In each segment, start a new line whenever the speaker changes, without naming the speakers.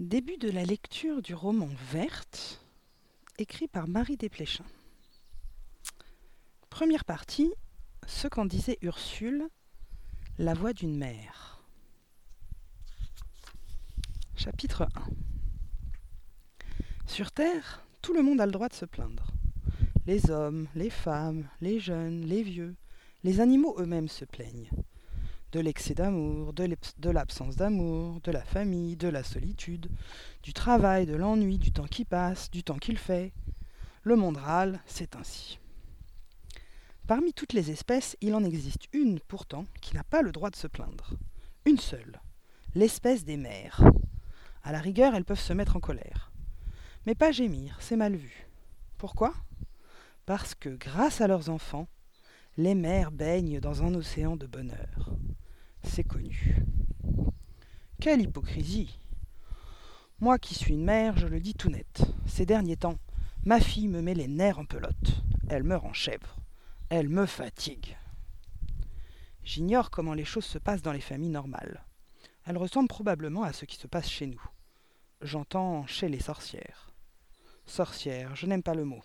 Début de la lecture du roman Verte, écrit par Marie Desplechin. Première partie, ce qu'en disait Ursule, la voix d'une mère. Chapitre 1 Sur Terre, tout le monde a le droit de se plaindre. Les hommes, les femmes, les jeunes, les vieux, les animaux eux-mêmes se plaignent de l'excès d'amour, de l'absence d'amour, de la famille, de la solitude, du travail, de l'ennui, du temps qui passe, du temps qu'il fait. Le monde râle, c'est ainsi. Parmi toutes les espèces, il en existe une pourtant qui n'a pas le droit de se plaindre. Une seule, l'espèce des mères. À la rigueur, elles peuvent se mettre en colère. Mais pas gémir, c'est mal vu. Pourquoi? Parce que grâce à leurs enfants, les mères baignent dans un océan de bonheur c'est connu. Quelle hypocrisie Moi qui suis une mère, je le dis tout net. Ces derniers temps, ma fille me met les nerfs en pelote. Elle me rend chèvre. Elle me fatigue. J'ignore comment les choses se passent dans les familles normales. Elles ressemblent probablement à ce qui se passe chez nous. J'entends chez les sorcières. Sorcières, je n'aime pas le mot.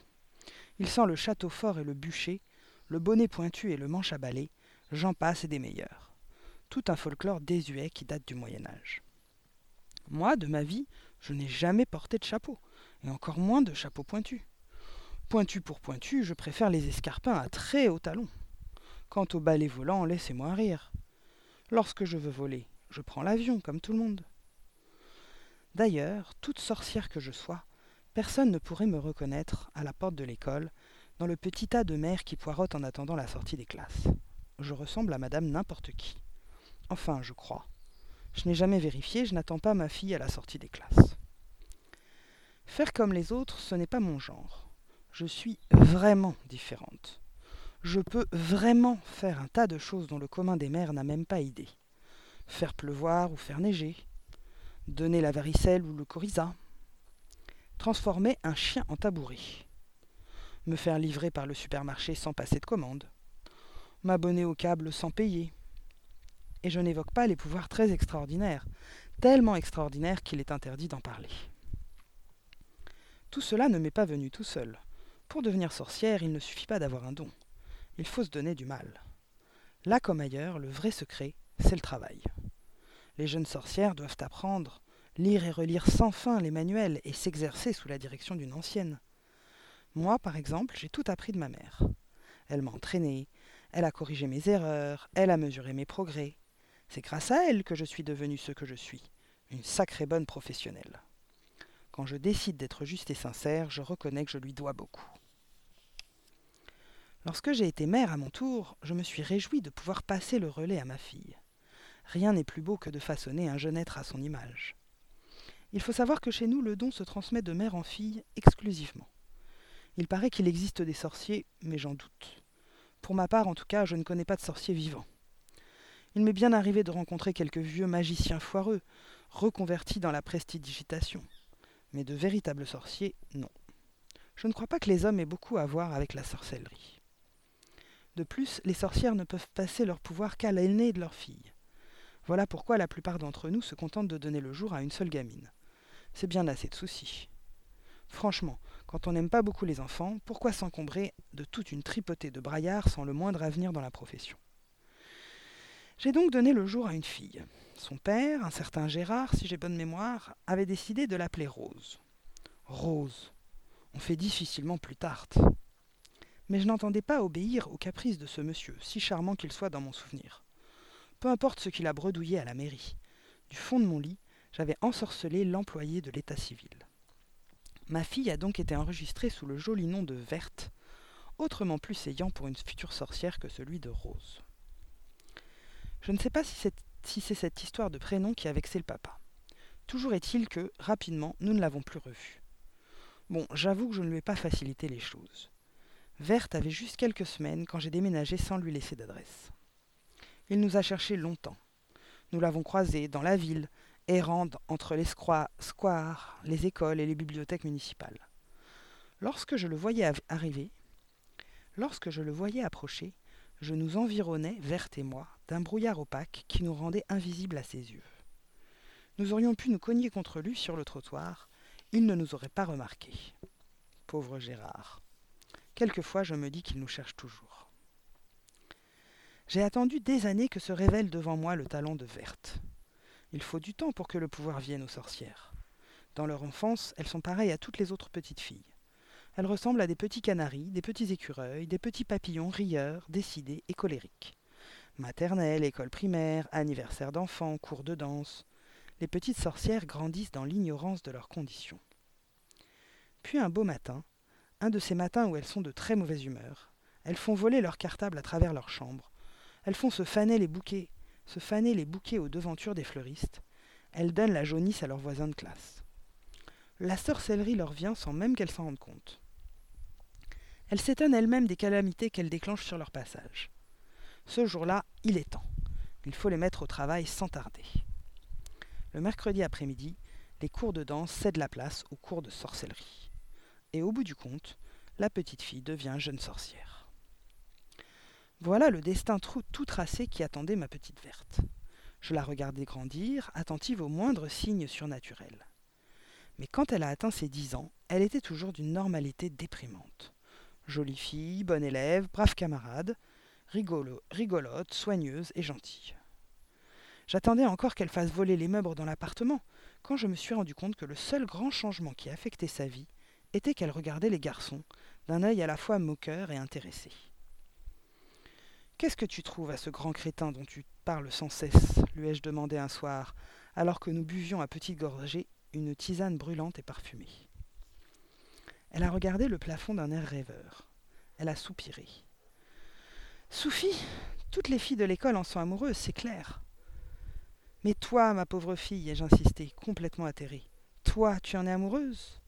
Il sent le château fort et le bûcher, le bonnet pointu et le manche à balai, j'en passe et des meilleurs tout un folklore désuet qui date du Moyen Âge. Moi, de ma vie, je n'ai jamais porté de chapeau, et encore moins de chapeau pointu. Pointu pour pointu, je préfère les escarpins à très hauts talons. Quant au balai volant, laissez-moi rire. Lorsque je veux voler, je prends l'avion, comme tout le monde. D'ailleurs, toute sorcière que je sois, personne ne pourrait me reconnaître à la porte de l'école, dans le petit tas de mères qui poirotent en attendant la sortie des classes. Je ressemble à madame n'importe qui. Enfin, je crois. Je n'ai jamais vérifié, je n'attends pas ma fille à la sortie des classes. Faire comme les autres, ce n'est pas mon genre. Je suis vraiment différente. Je peux vraiment faire un tas de choses dont le commun des mères n'a même pas idée. Faire pleuvoir ou faire neiger. Donner la varicelle ou le coryza. Transformer un chien en tabouret. Me faire livrer par le supermarché sans passer de commande. M'abonner au câble sans payer et je n'évoque pas les pouvoirs très extraordinaires, tellement extraordinaires qu'il est interdit d'en parler. Tout cela ne m'est pas venu tout seul. Pour devenir sorcière, il ne suffit pas d'avoir un don. Il faut se donner du mal. Là comme ailleurs, le vrai secret, c'est le travail. Les jeunes sorcières doivent apprendre, lire et relire sans fin les manuels et s'exercer sous la direction d'une ancienne. Moi, par exemple, j'ai tout appris de ma mère. Elle m'a entraîné, elle a corrigé mes erreurs, elle a mesuré mes progrès, c'est grâce à elle que je suis devenue ce que je suis, une sacrée bonne professionnelle. Quand je décide d'être juste et sincère, je reconnais que je lui dois beaucoup. Lorsque j'ai été mère à mon tour, je me suis réjouie de pouvoir passer le relais à ma fille. Rien n'est plus beau que de façonner un jeune être à son image. Il faut savoir que chez nous, le don se transmet de mère en fille exclusivement. Il paraît qu'il existe des sorciers, mais j'en doute. Pour ma part, en tout cas, je ne connais pas de sorciers vivants. Il m'est bien arrivé de rencontrer quelques vieux magiciens foireux, reconvertis dans la prestidigitation. Mais de véritables sorciers, non. Je ne crois pas que les hommes aient beaucoup à voir avec la sorcellerie. De plus, les sorcières ne peuvent passer leur pouvoir qu'à l'aînée de leur fille. Voilà pourquoi la plupart d'entre nous se contentent de donner le jour à une seule gamine. C'est bien assez de soucis. Franchement, quand on n'aime pas beaucoup les enfants, pourquoi s'encombrer de toute une tripotée de braillards sans le moindre avenir dans la profession? J'ai donc donné le jour à une fille. Son père, un certain Gérard, si j'ai bonne mémoire, avait décidé de l'appeler Rose. Rose. On fait difficilement plus tarte. Mais je n'entendais pas obéir aux caprices de ce monsieur, si charmant qu'il soit dans mon souvenir. Peu importe ce qu'il a bredouillé à la mairie. Du fond de mon lit, j'avais ensorcelé l'employé de l'état civil. Ma fille a donc été enregistrée sous le joli nom de Verte, autrement plus saillant pour une future sorcière que celui de Rose. Je ne sais pas si c'est cette histoire de prénom qui a vexé le papa. Toujours est-il que, rapidement, nous ne l'avons plus revu. Bon, j'avoue que je ne lui ai pas facilité les choses. Verte avait juste quelques semaines quand j'ai déménagé sans lui laisser d'adresse. Il nous a cherchés longtemps. Nous l'avons croisé dans la ville, errant entre les squares, les écoles et les bibliothèques municipales. Lorsque je le voyais arriver, lorsque je le voyais approcher, je nous environnais, Verte et moi, d'un brouillard opaque qui nous rendait invisibles à ses yeux. Nous aurions pu nous cogner contre lui sur le trottoir, il ne nous aurait pas remarqués. Pauvre Gérard. Quelquefois je me dis qu'il nous cherche toujours. J'ai attendu des années que se révèle devant moi le talent de Verte. Il faut du temps pour que le pouvoir vienne aux sorcières. Dans leur enfance, elles sont pareilles à toutes les autres petites filles. Elles ressemblent à des petits canaris, des petits écureuils, des petits papillons rieurs, décidés et colériques. Maternelle, école primaire, anniversaire d'enfants, cours de danse. Les petites sorcières grandissent dans l'ignorance de leurs conditions. Puis un beau matin, un de ces matins où elles sont de très mauvaise humeur, elles font voler leur cartable à travers leur chambre, elles font se faner les bouquets, se faner les bouquets aux devantures des fleuristes, elles donnent la jaunisse à leurs voisins de classe. La sorcellerie leur vient sans même qu'elles s'en rendent compte. Elles s'étonnent elles-mêmes des calamités qu'elles déclenchent sur leur passage. Ce jour-là, il est temps. Il faut les mettre au travail sans tarder. Le mercredi après-midi, les cours de danse cèdent la place aux cours de sorcellerie. Et au bout du compte, la petite fille devient jeune sorcière. Voilà le destin tout tracé qui attendait ma petite verte. Je la regardais grandir, attentive aux moindres signes surnaturels. Mais quand elle a atteint ses dix ans, elle était toujours d'une normalité déprimante. Jolie fille, bonne élève, brave camarade, rigolo, rigolote, soigneuse et gentille. J'attendais encore qu'elle fasse voler les meubles dans l'appartement, quand je me suis rendu compte que le seul grand changement qui affectait sa vie était qu'elle regardait les garçons d'un œil à la fois moqueur et intéressé. Qu'est-ce que tu trouves à ce grand crétin dont tu parles sans cesse lui ai-je demandé un soir, alors que nous buvions à petites gorgées une tisane brûlante et parfumée? Elle a regardé le plafond d'un air rêveur. Elle a soupiré. Sophie, toutes les filles de l'école en sont amoureuses, c'est clair. Mais toi, ma pauvre fille, ai-je insisté, complètement atterrée, toi, tu en es amoureuse?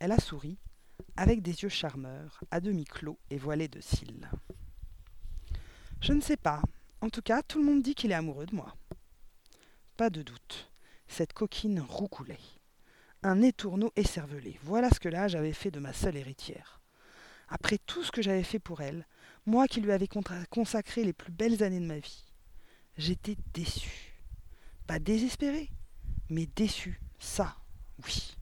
Elle a souri, avec des yeux charmeurs, à demi clos et voilés de cils. Je ne sais pas. En tout cas, tout le monde dit qu'il est amoureux de moi. Pas de doute cette coquine roucoulait. Un étourneau écervelé, voilà ce que l'âge avait fait de ma seule héritière. Après tout ce que j'avais fait pour elle, moi qui lui avais consacré les plus belles années de ma vie, j'étais déçu. Pas désespéré, mais déçu, ça, oui.